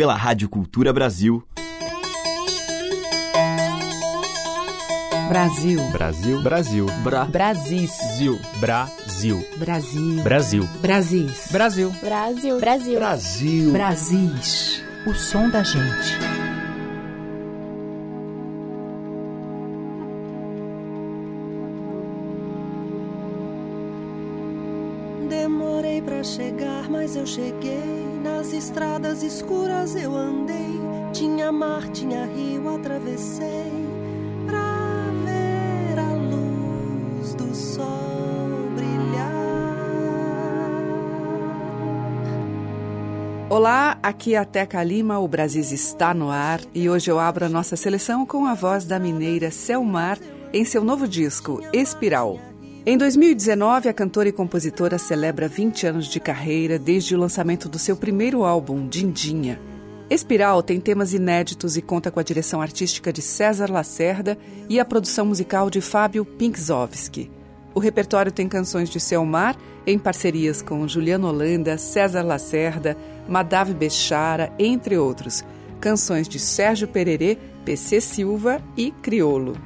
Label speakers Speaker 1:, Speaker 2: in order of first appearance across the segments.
Speaker 1: pela Rádio Cultura Brasil.
Speaker 2: Brasil.
Speaker 3: Brasil. Brasil.
Speaker 2: Bra. Brasis.
Speaker 3: Zil. Brasil.
Speaker 2: Brasil.
Speaker 3: Brasil.
Speaker 2: Brasis.
Speaker 3: Brasil.
Speaker 4: Brasil. Brasil.
Speaker 5: Brasil.
Speaker 2: Brasis. O som da gente. Aqui é Teca Lima, o Brasil está no ar e hoje eu abro a nossa seleção com a voz da mineira Selmar em seu novo disco, Espiral. Em 2019, a cantora e compositora celebra 20 anos de carreira desde o lançamento do seu primeiro álbum, Dindinha. Espiral tem temas inéditos e conta com a direção artística de César Lacerda e a produção musical de Fábio Pinkzowski. O repertório tem canções de Selmar em parcerias com Juliano Holanda, César Lacerda, Madave Bechara, entre outros. Canções de Sérgio Pererê, PC Silva e Criolo.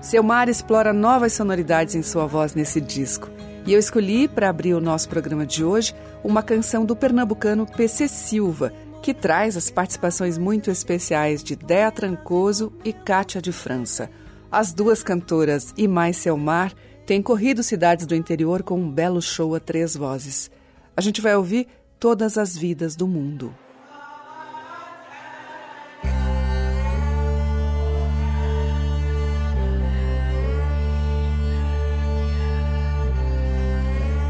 Speaker 2: Selmar explora novas sonoridades em sua voz nesse disco. E eu escolhi, para abrir o nosso programa de hoje, uma canção do pernambucano PC Silva, que traz as participações muito especiais de Dea Trancoso e Kátia de França. As duas cantoras e mais Selmar têm corrido cidades do interior com um belo show a três vozes. A gente vai ouvir Todas as Vidas do Mundo.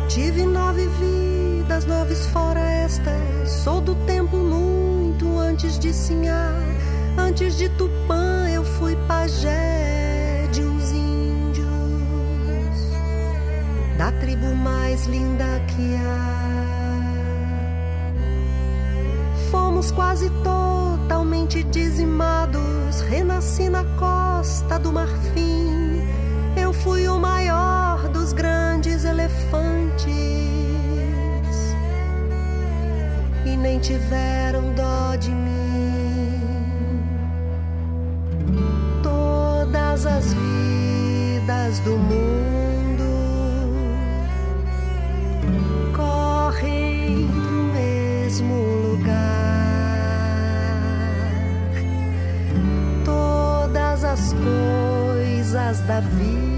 Speaker 6: Tive nove vidas, nove fora esta. Sou do tempo muito antes de Sinhá. Antes de Tupã, eu fui pajé de uns índios. Da tribo mais linda que há. Fomos quase totalmente dizimados. Renasci na costa do Marfim. Eu fui o maior dos grandes elefantes. E nem tiveram dó de mim. Todas as vidas do mundo coisas da vida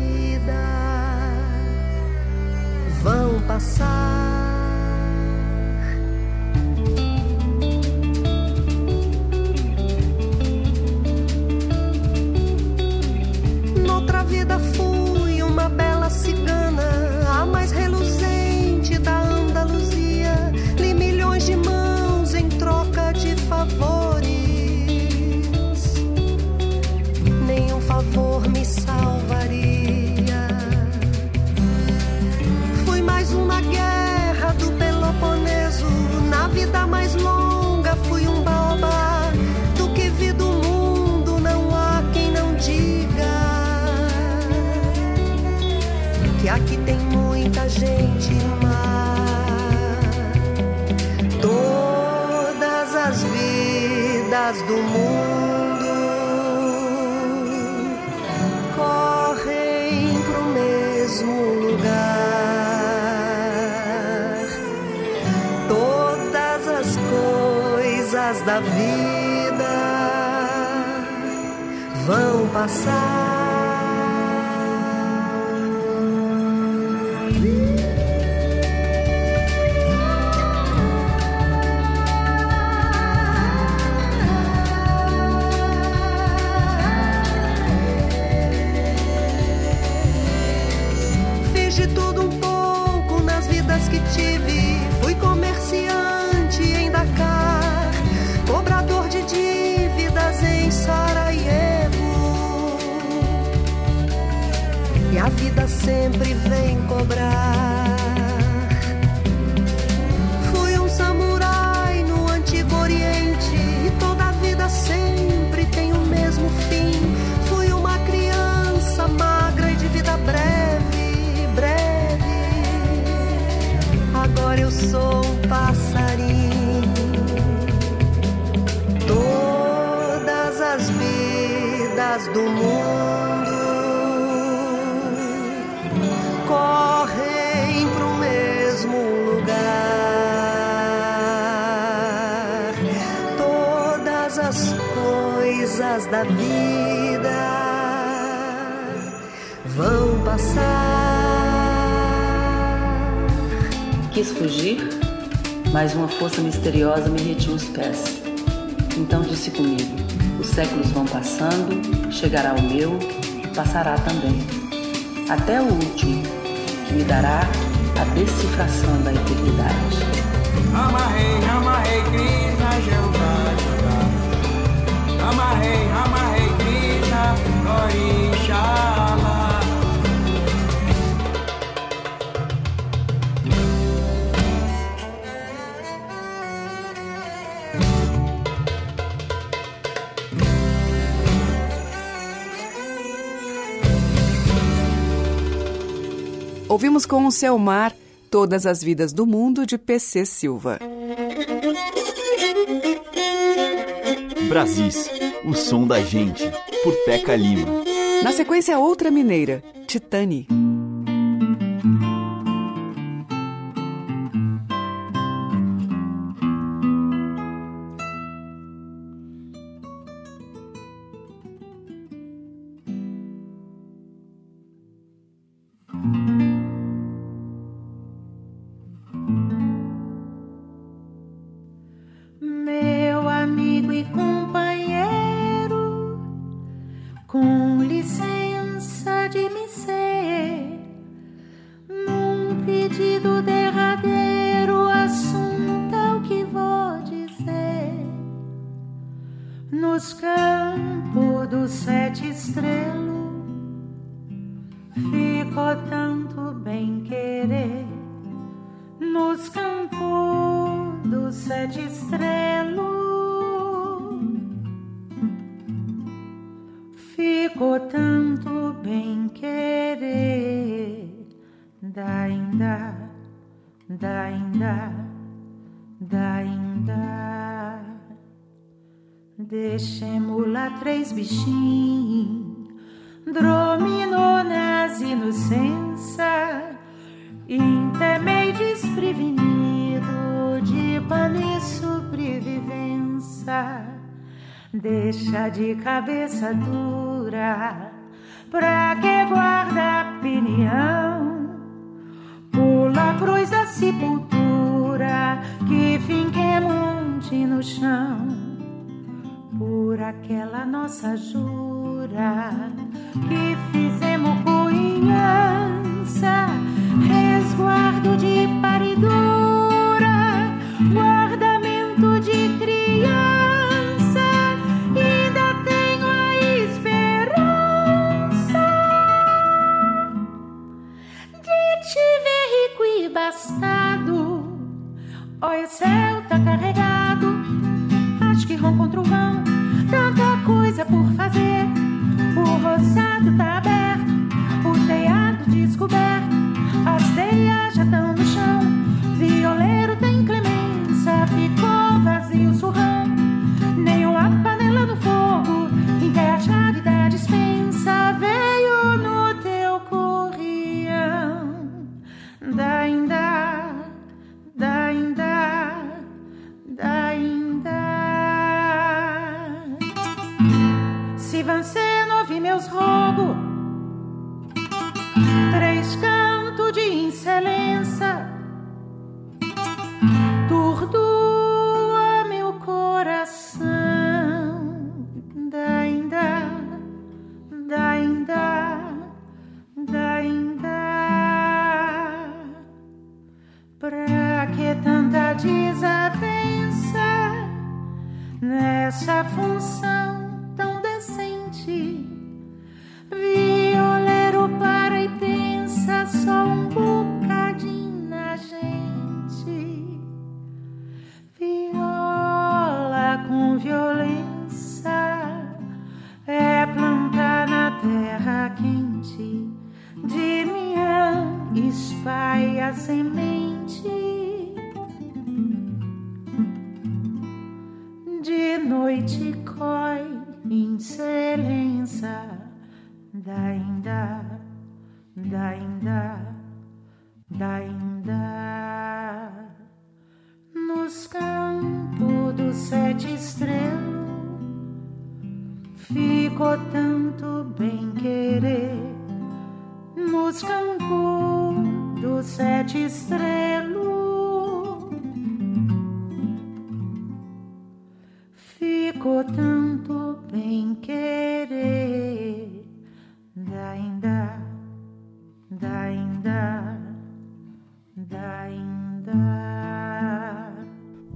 Speaker 6: passar. Sempre vem cobrar. Da vida vão passar.
Speaker 4: Quis fugir, mas uma força misteriosa me retinha os pés. Então disse comigo: os séculos vão passando, chegará o meu, passará também. Até o último, que me dará a decifração da eternidade.
Speaker 5: Amarrei, amarrei, Krishna, Jeová, Jeová. Amarrei.
Speaker 2: Ouvimos com o Selmar Todas as Vidas do Mundo de PC Silva.
Speaker 1: Brasis, o som da gente, por Teca Lima.
Speaker 2: Na sequência, outra mineira, Titani.
Speaker 7: Ficou tanto bem querer. Nos campos do sete estrelas, ficou tanto bem querer. Dainda, dainda, dainda. Deixemos lá três bichinhos, De cabeça dura, pra que guarda opinião? Pula a cruz da sepultura, que finque monte no chão. Por aquela nossa jura, que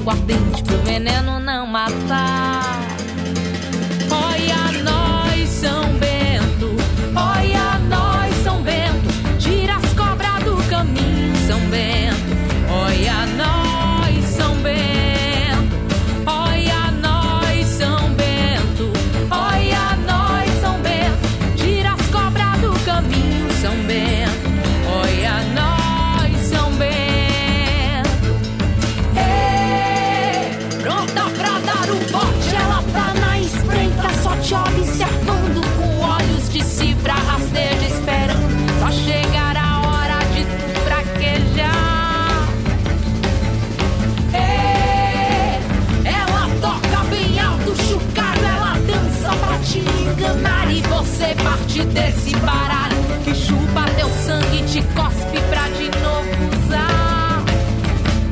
Speaker 8: aguardente pro veneno De desse baralho que chupa teu sangue e te cospe pra de novo usar.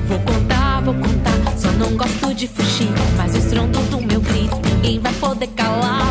Speaker 8: Vou contar, vou contar, só não gosto de fugir. Mas o estrondo do meu grito ninguém vai poder calar.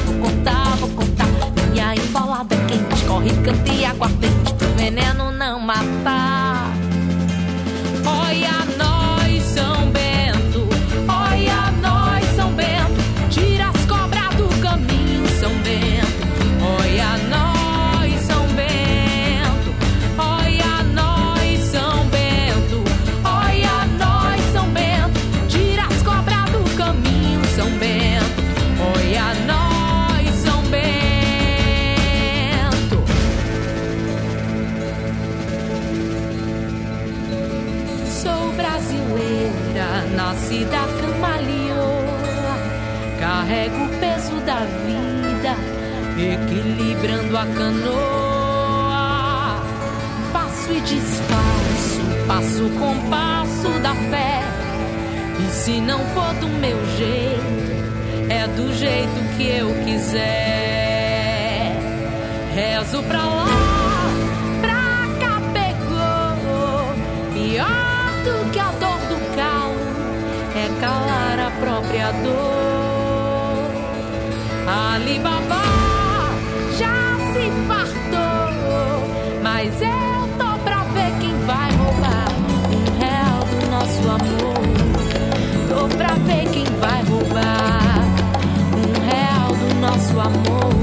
Speaker 8: equilibrando a canoa. passo e desfaço, passo com passo da fé. E se não for do meu jeito, é do jeito que eu quiser. Rezo pra lá, pra cá pegou. Pior do que a dor do calmo é calar a própria dor. Alibaba. vai roubar um real do nosso amor.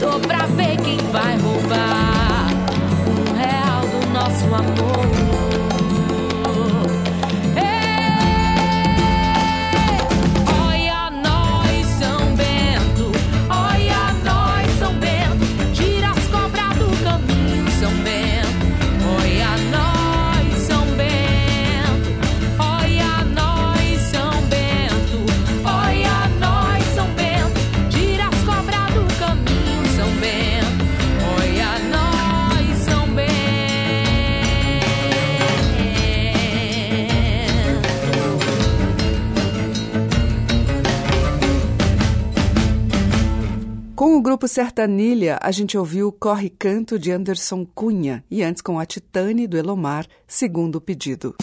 Speaker 8: Tô pra ver quem vai roubar um real do nosso amor.
Speaker 2: Grupo Sertanilha, a gente ouviu Corre Canto de Anderson Cunha e antes com a Titane do Elomar, segundo pedido.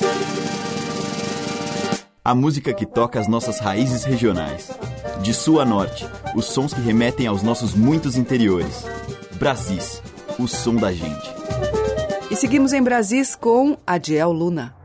Speaker 1: A música que toca as nossas raízes regionais. De sul a norte, os sons que remetem aos nossos muitos interiores. Brasis, o som da gente.
Speaker 2: E seguimos em Brasis com Adiel Luna.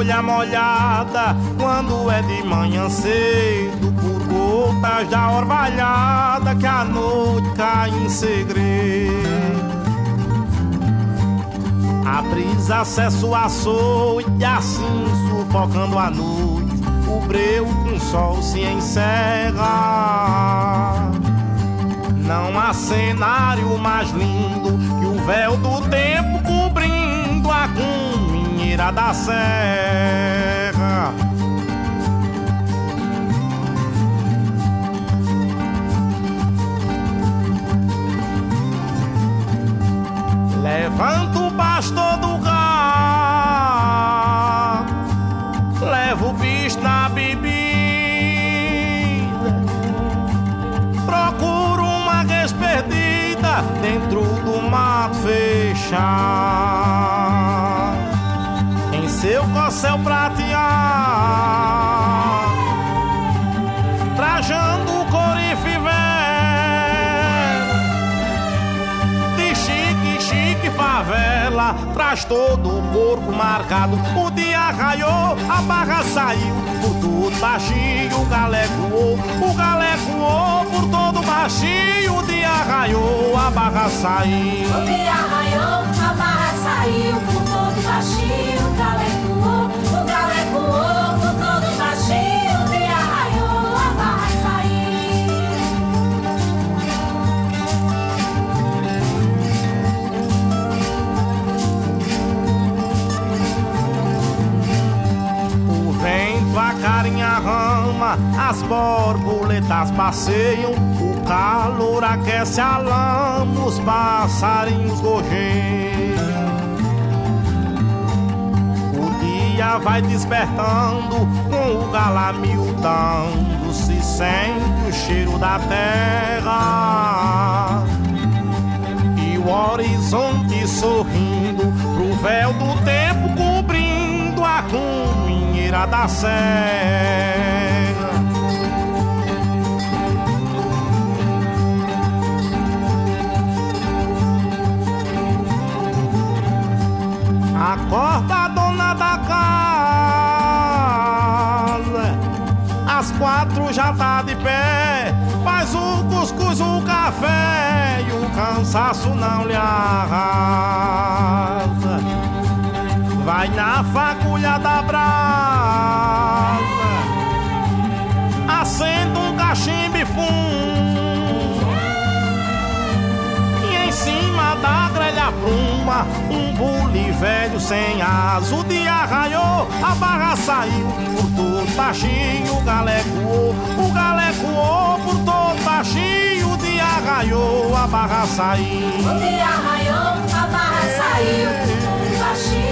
Speaker 9: Folha molhada quando é de manhã cedo, por gotas da orvalhada que a noite cai em segredo. A brisa acessa o açoite, assim sufocando a noite, o breu com o sol se encerra. Não há cenário mais lindo que o véu do tempo cuminheira da serra. Levanta o pastor seu corcel prateado, trajando o corife velho de chique, chique favela, traz todo o corpo marcado. O dia raiou, a barra saiu, por tudo baixinho, o galé voou, o galé voou, por todo baixinho, o dia raiou, a barra saiu.
Speaker 8: O dia raiou,
Speaker 9: as borboletas passeiam, o calor aquece a lama, os passarinhos gorjeiam. O dia vai despertando, com o gala miudando, se sente o cheiro da terra. E o horizonte sorrindo pro véu do tempo cobrindo a cuminheira da serra. Acorda, dona da casa. Às quatro já tá de pé. Faz o cuscuz, o café e o cansaço não lhe arrasa. Vai na fagulha da brasa. Acenda um cachimbo e fumo. E em cima da Um bule velho sem asa. O dia raiou, a barra saiu Por todo baixinho o galé voou O galé voou por todo baixinho O dia raiou, a barra saiu.
Speaker 8: O dia raiou, a barra saiu por baixinho,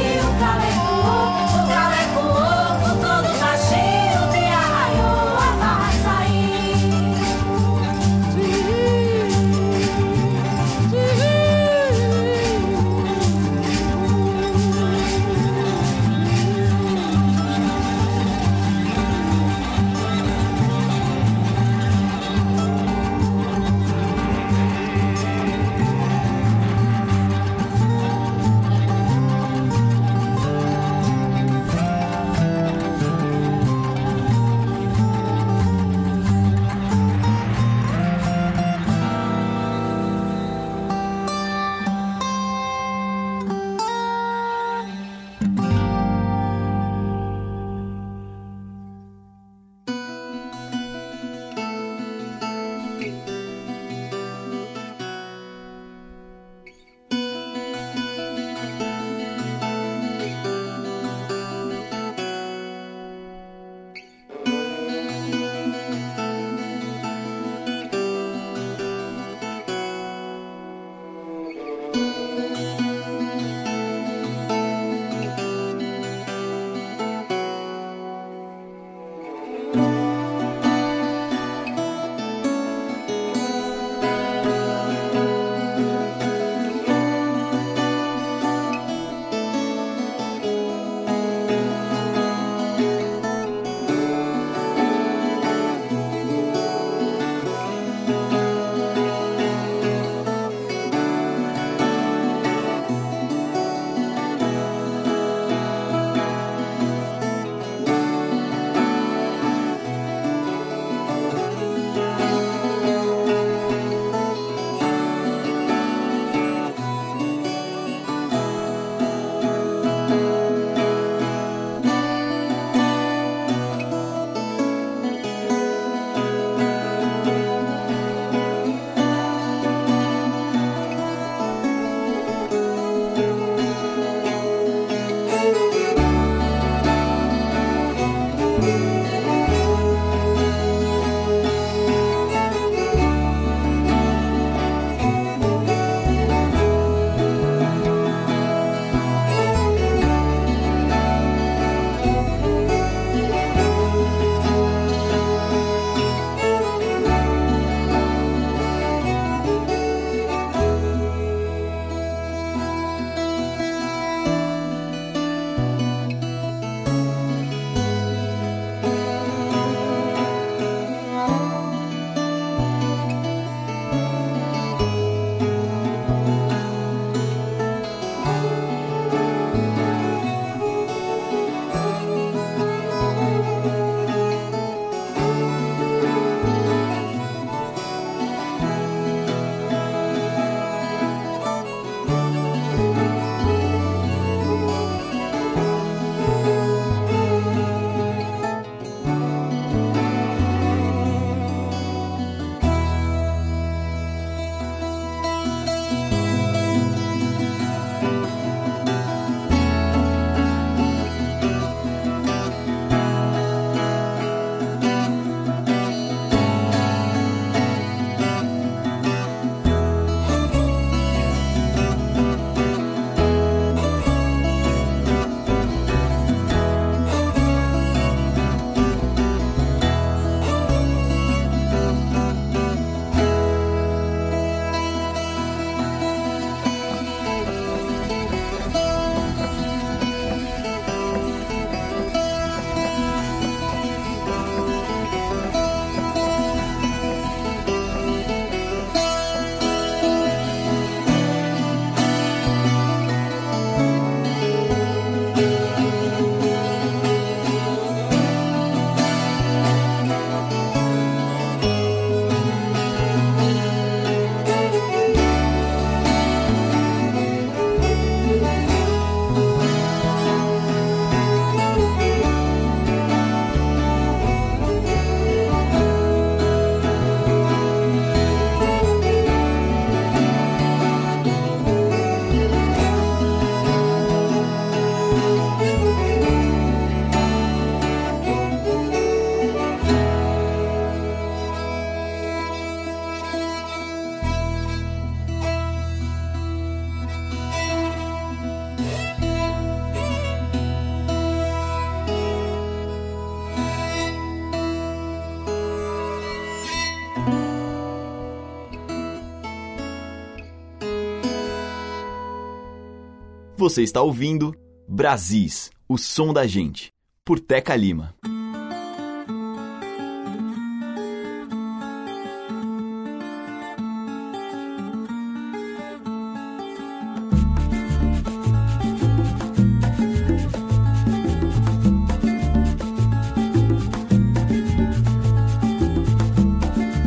Speaker 1: Você está ouvindo Brasis, o som da gente, por Teca Lima.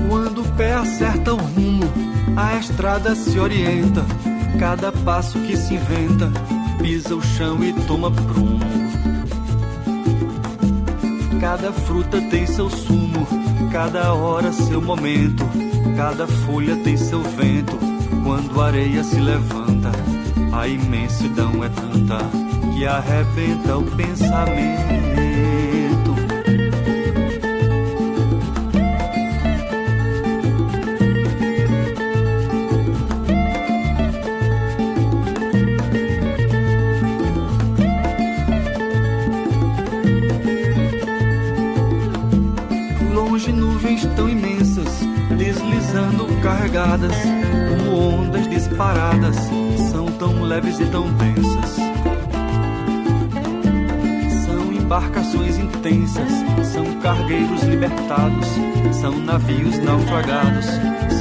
Speaker 10: Quando o pé acerta o rumo, a estrada se orienta. Cada passo que se inventa, pisa o chão e toma prumo. Cada fruta tem seu sumo, cada hora seu momento. Cada folha tem seu vento. Quando a areia se levanta, a imensidão é tanta que arrebenta o pensamento. Como ondas disparadas, são tão leves e tão densas. São embarcações intensas, são cargueiros libertados, são navios naufragados,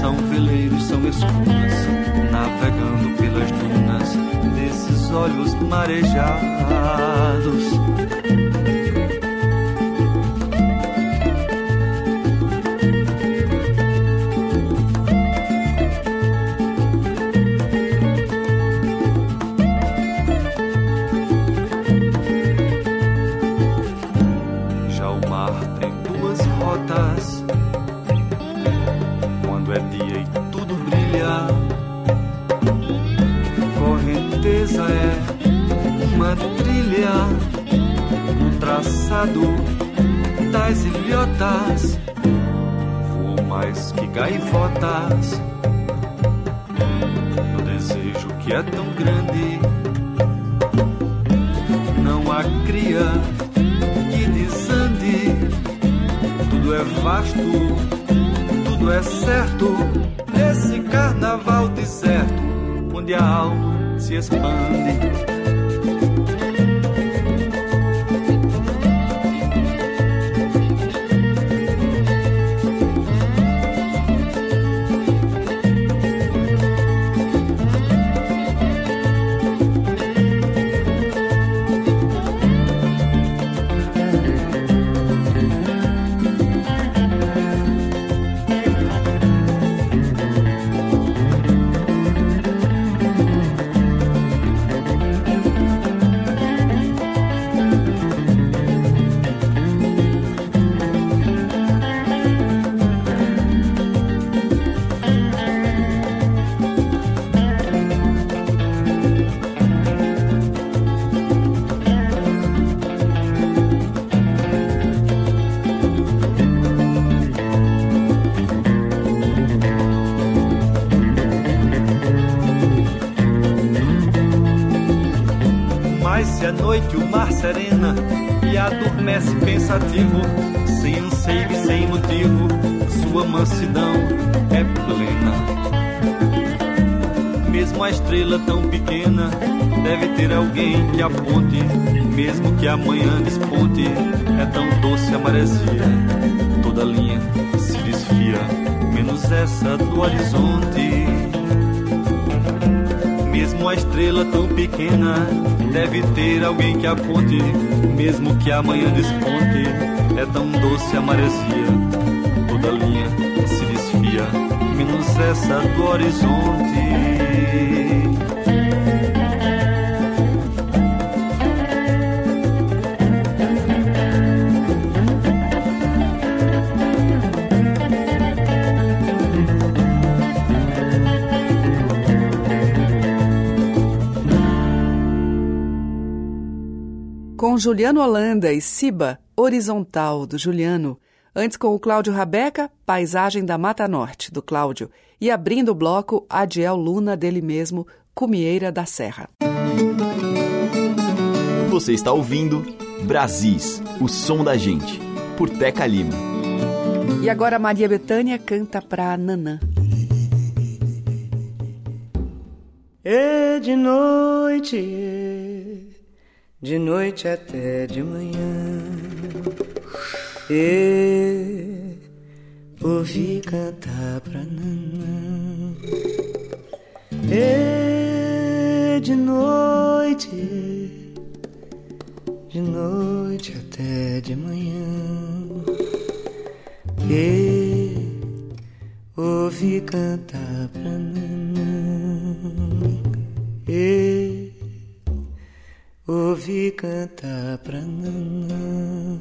Speaker 10: são veleiros, são escuras, navegando pelas dunas desses olhos marejados. Traçado das ilhotas. Voam mais que gaivotas no desejo que é tão grande. Não há cria que desande. Tudo é vasto, tudo é certo. Nesse carnaval deserto, onde a alma se expande. Adormece pensativo, sem anseio e sem motivo, sua mansidão é plena. Mesmo a estrela tão pequena deve ter alguém que aponte, mesmo que amanhã desponte, é tão doce a maresia. Toda linha se desfia, menos essa do horizonte. Mesmo a estrela tão pequena deve ter alguém que aponte, mesmo que amanhã desponte. É tão doce a maresia, toda linha se desfia, menos essa do horizonte.
Speaker 2: Com Juliano Holanda e Siba, Horizontal, do Juliano. Antes com o Cláudio Rabeca, Paisagem da Mata Norte, do Cláudio. E abrindo o bloco, Adiel Luna, dele mesmo, Cumieira da Serra.
Speaker 1: Você está ouvindo Brasis, o som da gente, por Teca Lima.
Speaker 2: E agora Maria Bethânia canta pra Nanã.
Speaker 11: E de noite, de noite até de manhã, e ouvi cantar pra nanã. E de noite, de noite até de manhã, e ouvi cantar pra nanã. Ouvi cantar pra nanã.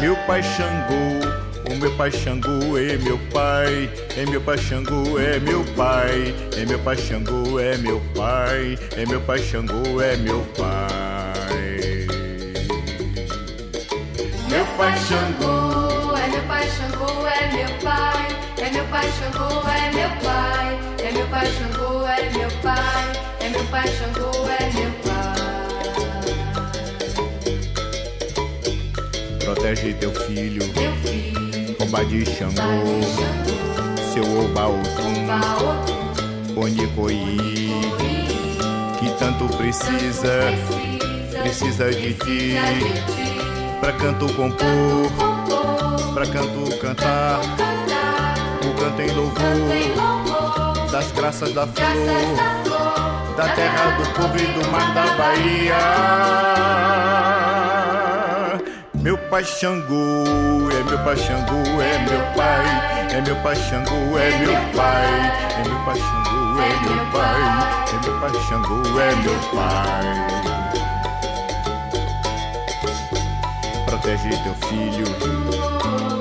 Speaker 12: Meu pai Xangô, o meu pai Xangô é meu pai, é meu pai Xangô é meu pai, é meu pai Xangô é meu pai, é meu pai Xangô é meu pai.
Speaker 13: Meu pai Xangô, é meu pai Xangô é meu pai, meu pai Xangô é meu pai, é meu pai Xangô é meu pai, é meu pai Xangô é meu pai.
Speaker 12: Protege teu filho,
Speaker 13: Meu filho,
Speaker 12: rouba de Xangô, seu oba otum, Onicoí, que tanto precisa, precisa de ti, pra canto compor, pra canto cantar, o canto em louvor das graças da flor, da terra do povo e do mar da Bahia. Meu pai Xangô, é meu pai Xangô, é meu pai, é meu pai Xangô, é meu pai, é meu pai Xangô, é meu pai, é meu pai Xangô, é meu pai. Protege teu filho,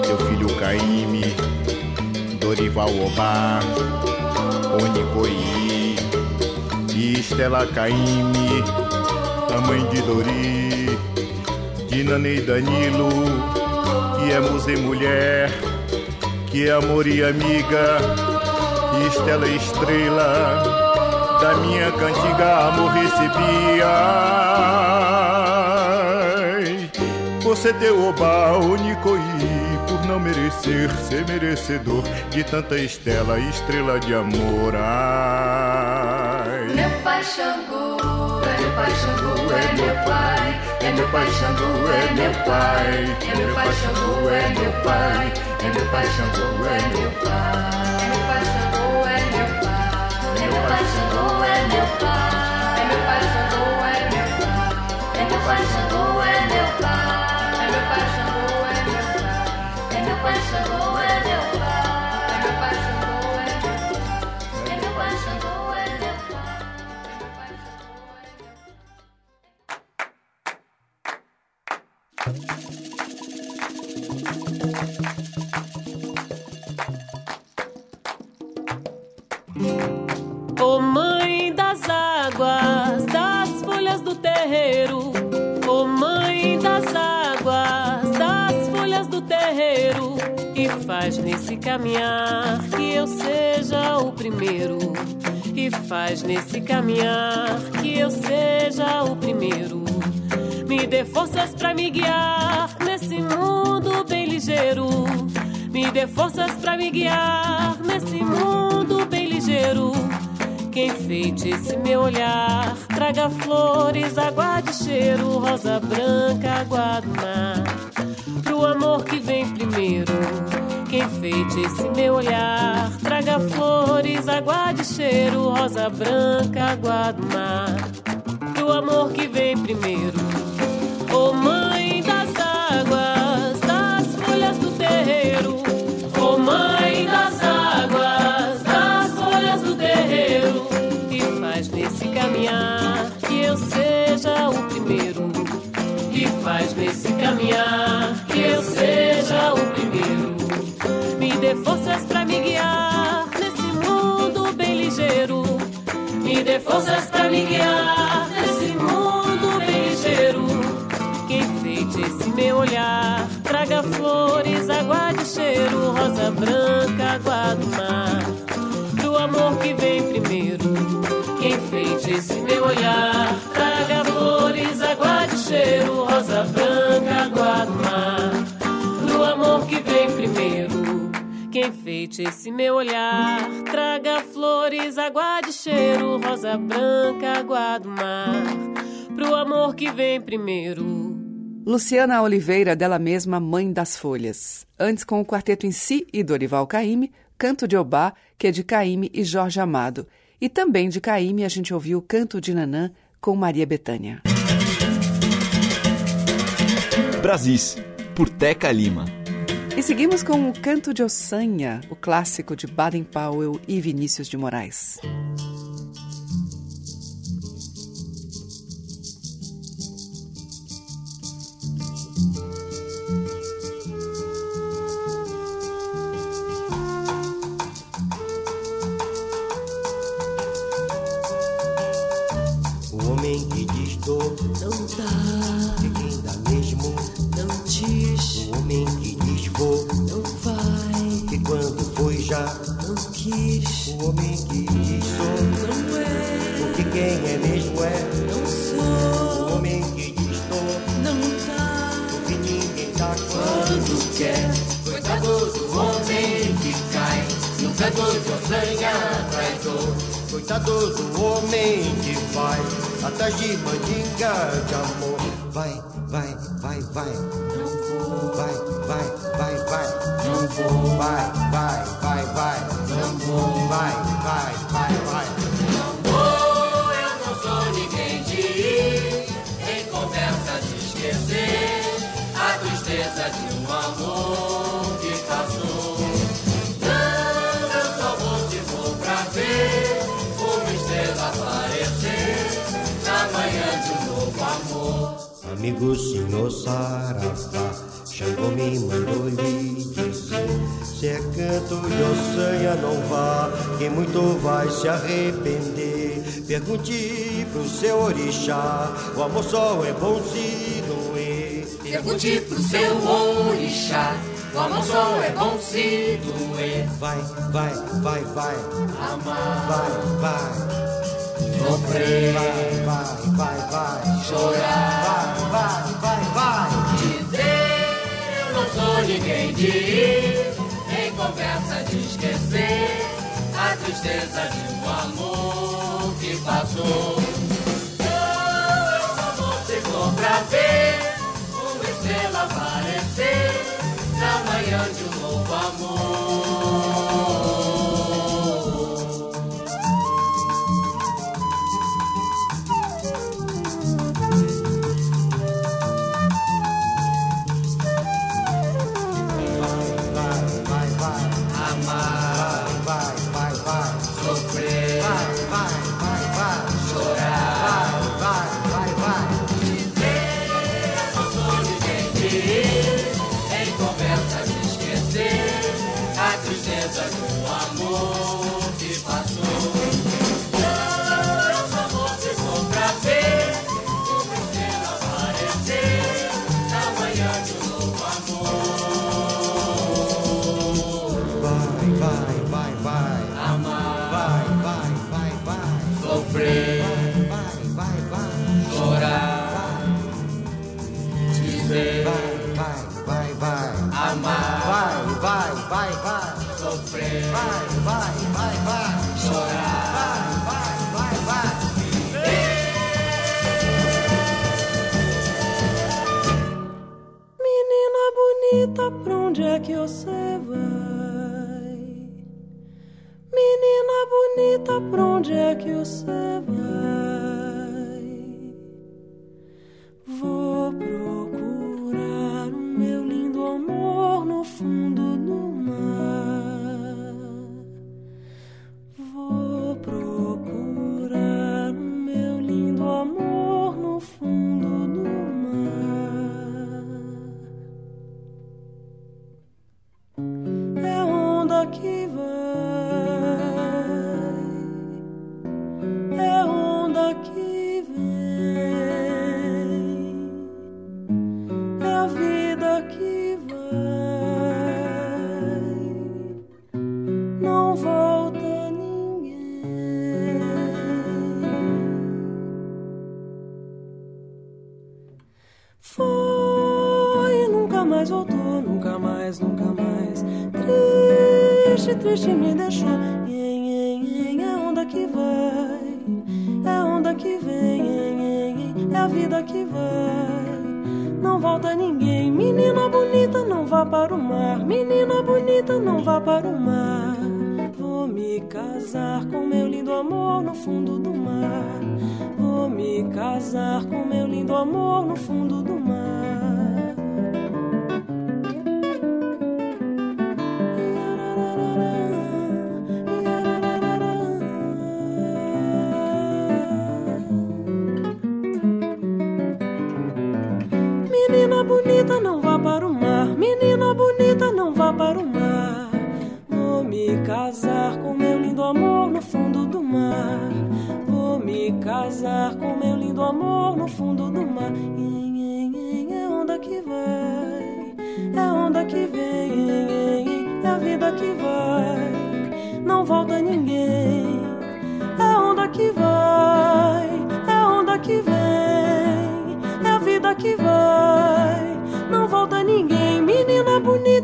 Speaker 12: teu filho Caíme, Dorival Obá, e Estela Caíme, a mãe de Dori, de Nane e Danilo, que é musa e mulher, que é amor e amiga, Estela estrela, da minha cantiga amor recebia. Você deu oba, Onicoí, não merecer ser merecedor de tanta estela, estrela de amor. Ai.
Speaker 13: Meu pai Xangô, é meu pai Xangô, é meu pai. É meu pai Xangô, é meu pai. É meu pai Xangô, é meu pai. É meu pai Xangô, é meu pai. É meu pai Xangô, é meu pai. É meu pai Xangô, é meu pai. É meu pai Xangô, é meu pai. É meu pai Xangô, é meu pai.
Speaker 14: Ô mãe das águas, das folhas do terreiro. Terreiro. E faz nesse caminhar que eu seja o primeiro. E faz nesse caminhar que eu seja o primeiro. Me dê forças pra me guiar nesse mundo bem ligeiro. Me dê forças pra me guiar nesse mundo bem ligeiro. Que enfeite esse meu olhar, traga flores, água de cheiro, rosa branca, água do mar. Esse meu olhar, traga flores, água de cheiro, rosa branca, água do mar. Pro amor que vem primeiro. Ô mãe forças pra me guiar nesse mundo bem ligeiro. Me dê forças pra me guiar nesse mundo bem ligeiro. Que enfeite esse meu olhar, traga flores, água de cheiro, rosa branca, água do mar. Pro amor que vem primeiro. Que enfeite esse meu olhar, traga flores, água de cheiro, rosa branca, Esse meu olhar, traga flores, água de cheiro, rosa branca, água do mar, pro amor que vem primeiro.
Speaker 2: Luciana Oliveira, dela mesma, Mãe das Folhas. Antes, com o quarteto em si e Dorival Caymmi, Canto de Obá, que é de Caymmi e Jorge Amado. E também de Caymmi a gente ouviu Canto de Nanã com Maria Bethânia.
Speaker 1: Brasis, por Teca Lima.
Speaker 2: E seguimos com o Canto de Ossanha, o clássico de Baden Powell e Vinícius de Moraes.
Speaker 6: O homem que diz dor
Speaker 15: não dá,
Speaker 13: do homem que
Speaker 6: vai atrás de mandinga de amor.
Speaker 13: Amor.
Speaker 6: Amigo senhor Saravá, Xangô me mandou lhe dizer Se é canto de ossanha não vá, quem muito vai se arrepender. Pergunte pro seu orixá, o amor só é bom se doer.
Speaker 13: Pergunte pro seu orixá, o amor só é bom se doer.
Speaker 6: Vai, vai, vai, vai,
Speaker 13: Amar,
Speaker 6: vai, vai.
Speaker 13: Sofrer,
Speaker 6: Vai, vai, vai, vai.
Speaker 13: Chorar.
Speaker 6: Vai,
Speaker 13: ninguém de ir em conversa de esquecer a tristeza de um amor que passou. Não, eu só vou se for pra ver uma estrela aparecer na manhã de um novo amor.
Speaker 6: Vai, vai,
Speaker 13: sofrer,
Speaker 6: Vai, vai, vai, vai
Speaker 13: chorar.
Speaker 6: Vai, vai, vai, vai
Speaker 16: Menina bonita, pra onde é que você vai? Menina bonita, pra onde é que você vai?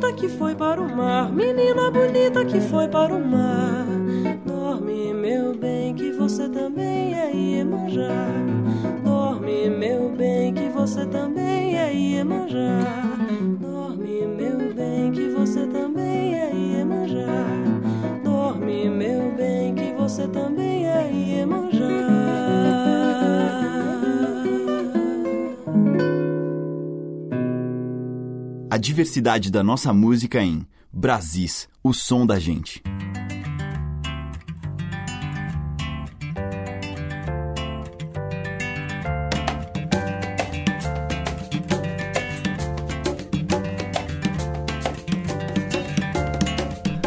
Speaker 16: Bonita que foi para o mar, menina bonita que foi para o mar. Dorme, meu bem, que você também é Iemanjá. Dorme, meu bem, que você também é Iemanjá. Dorme, meu bem, que você também é Iemanjá. Dorme, meu bem, que você também é Iemanjá.
Speaker 1: Diversidade da nossa música em Brasis, o som da gente.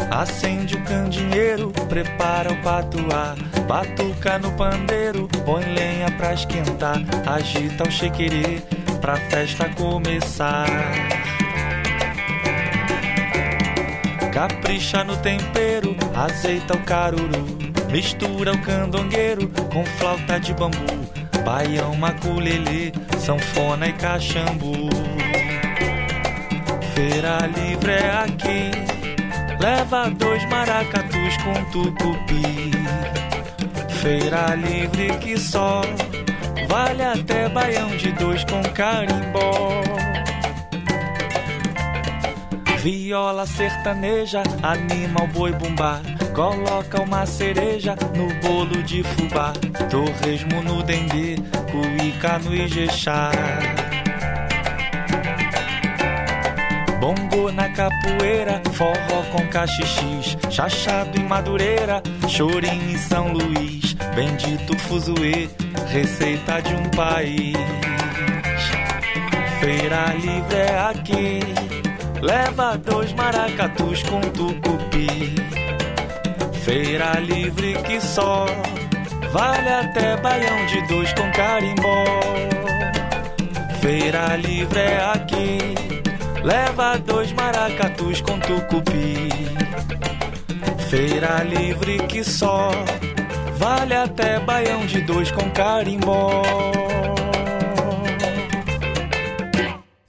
Speaker 17: Acende o candinheiro, prepara o patuá. Batuca no pandeiro, põe lenha pra esquentar. Agita o chequerê, pra festa começar Capricha no tempero, azeita o caruru Mistura o candongueiro com flauta de bambu Baião, maculelê, sanfona e cachambu Feira livre é aqui Leva dois maracatus com tucupi. Feira livre que só vale até baião de dois com carimbó. Viola sertaneja anima o boi bumbá. Coloca uma cereja no bolo de fubá. Torresmo no dendê, cuíca no ijexá. Bongo na capoeira, forró com cachixis, chachado em Madureira, chorinho em São Luís, bendito fuzuê, receita de um país. Feira livre é aqui, leva dois maracatus com tucupi. Feira livre que só vale até baião de dois com carimbó. Feira livre é aqui. Leva dois maracatus com tucupi. Feira livre que só vale até baião de dois com carimbó.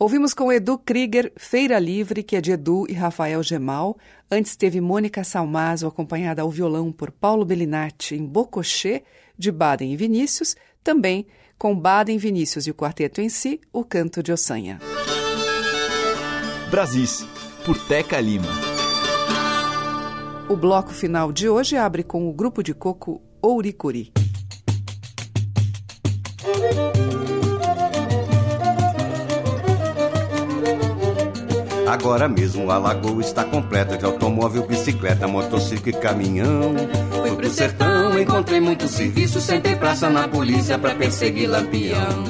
Speaker 2: Ouvimos com Edu Krieger, Feira Livre, que é de Edu e Rafael Gemal. Antes teve Mônica Salmazo, acompanhada ao violão por Paulo Bellinati, em Bocochê, de Baden e Vinícius. Também com Baden, Vinícius e o quarteto em si, o canto de Ossanha.
Speaker 1: Brasis, por Teca Lima.
Speaker 2: O bloco final de hoje abre com o grupo de coco Ouricuri.
Speaker 18: Agora mesmo a lagoa está completa de automóvel, bicicleta, motociclo e caminhão. Fui pro sertão, encontrei muito serviço, sentei praça na polícia pra perseguir lampião.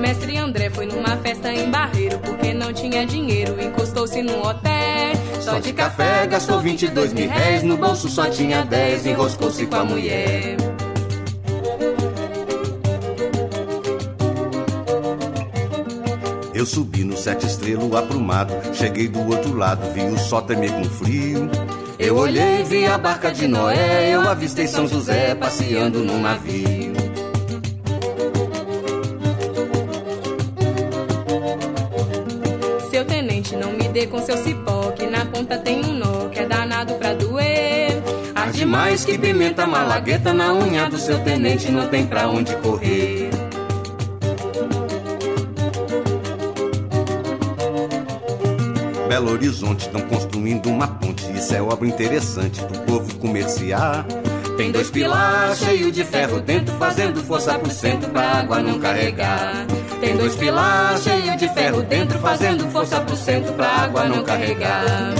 Speaker 19: Mestre André foi numa festa em Barreiro porque não tinha dinheiro, encostou-se num hotel.
Speaker 18: Só de café gastou 22 mil réis, no bolso só tinha 10, enroscou-se com a mulher. Eu subi no sete estrelo aprumado, cheguei do outro lado, vi o sol tremer com frio. Eu olhei, vi a barca de Noé, eu avistei São José passeando num navio.
Speaker 20: tenente, não me dê com seu cipó, que na ponta tem um nó, que é danado pra doer.
Speaker 19: Arde mais que pimenta malagueta na unha do seu tenente, não tem pra onde correr. Belo Horizonte estão construindo uma ponte, isso é obra interessante pro povo comerciar. Tem dois pilares cheio de ferro dentro, fazendo força pro centro pra água não carregar. Tem dois pilares cheio de ferro dentro, fazendo força pro centro pra água não carregar.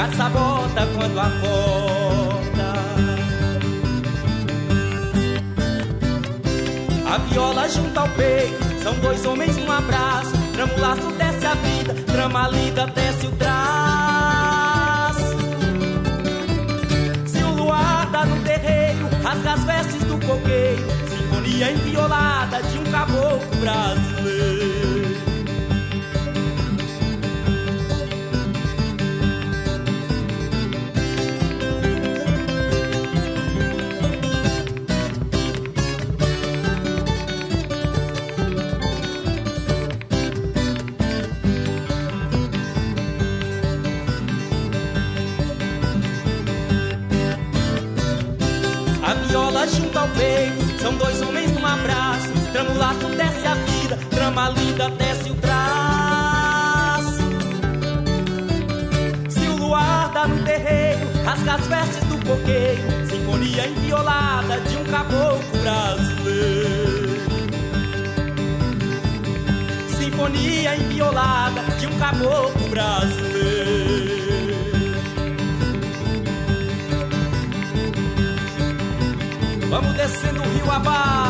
Speaker 18: Calça a bota quando acorda. A viola junta ao peito, são dois homens num abraço. Trama o laço, desce a vida, trama a lida, desce o traço. Se o luar dá no terreiro, rasga as vestes do coqueiro. Sinfonia enviolada de um caboclo brasileiro. Enviolada de um caboclo brasileiro. Sinfonia enviolada de um caboclo brasileiro. Vamos descendo o rio abaixo.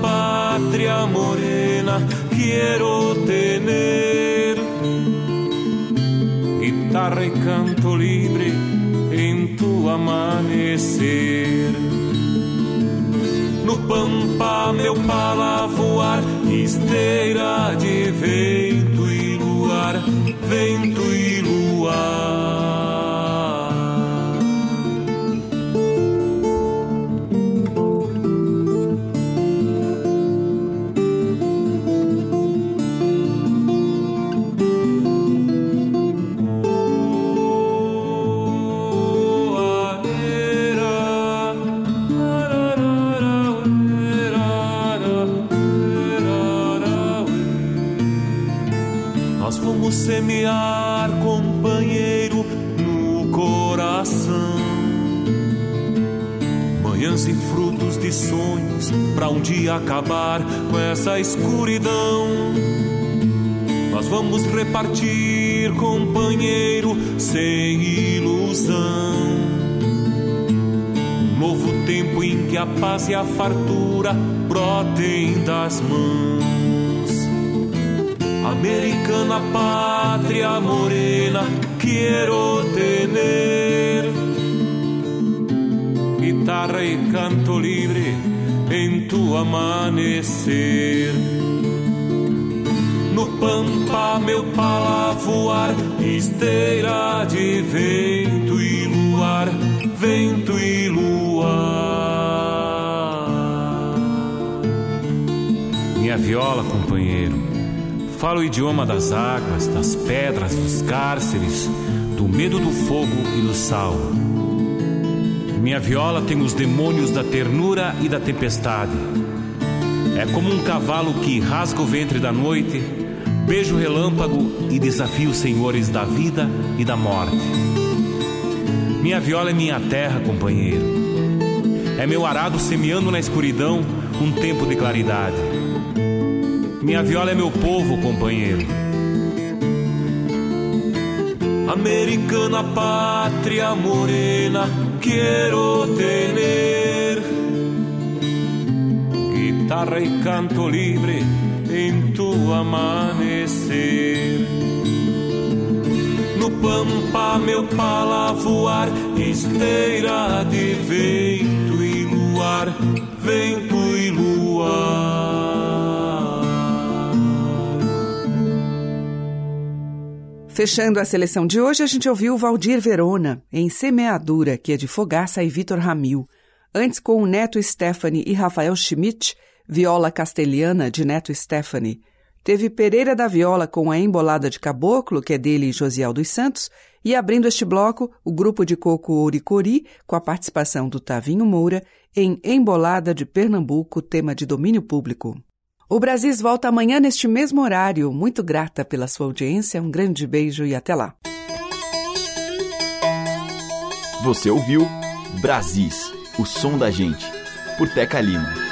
Speaker 21: Pátria morena, quero tener guitarra e canto livre em tu amanhecer. No pampa, meu pala voar, esteira de vento e luar, vento pra um dia acabar com essa escuridão. Nós vamos repartir, companheiro, sem ilusão. Um novo tempo em que a paz e a fartura brotem das mãos. Americana pátria morena, quero tener guitarra e canto livre em tu amanhecer. No pampa, meu pala voar, esteira de vento e luar, vento e luar.
Speaker 3: Minha viola, companheiro Fala o idioma das águas, das pedras, dos cárceres, do medo do fogo e do sal. Minha viola tem os demônios da ternura e da tempestade. É como um cavalo que rasga o ventre da noite, beija o relâmpago e desafia os senhores da vida e da morte. Minha viola é minha terra, companheiro. É meu arado semeando na escuridão um tempo de claridade. Minha viola é meu povo, companheiro.
Speaker 21: Americana pátria morena, quero tener guitarra e canto livre em tu amanhecer. No pampa, meu pala voar, esteira de vento e luar, vento e luar.
Speaker 2: Fechando a seleção de hoje, a gente ouviu Valdir Verona, em Semeadura, que é de Fogaça e Vitor Ramil. Antes, com o Neto Stephanie e Rafael Schmidt, Viola Castelhana, de Neto Stephanie. Teve Pereira da Viola com a Embolada de Caboclo, que é dele e Josiel dos Santos. E abrindo este bloco, o grupo de coco Ouricori, com a participação do Tavinho Moura, em Embolada de Pernambuco, tema de domínio público. O Brasis volta amanhã neste mesmo horário. Muito grata pela sua audiência, um grande beijo e até lá.
Speaker 1: Você ouviu Brasis, o som da gente, por Teca Lima.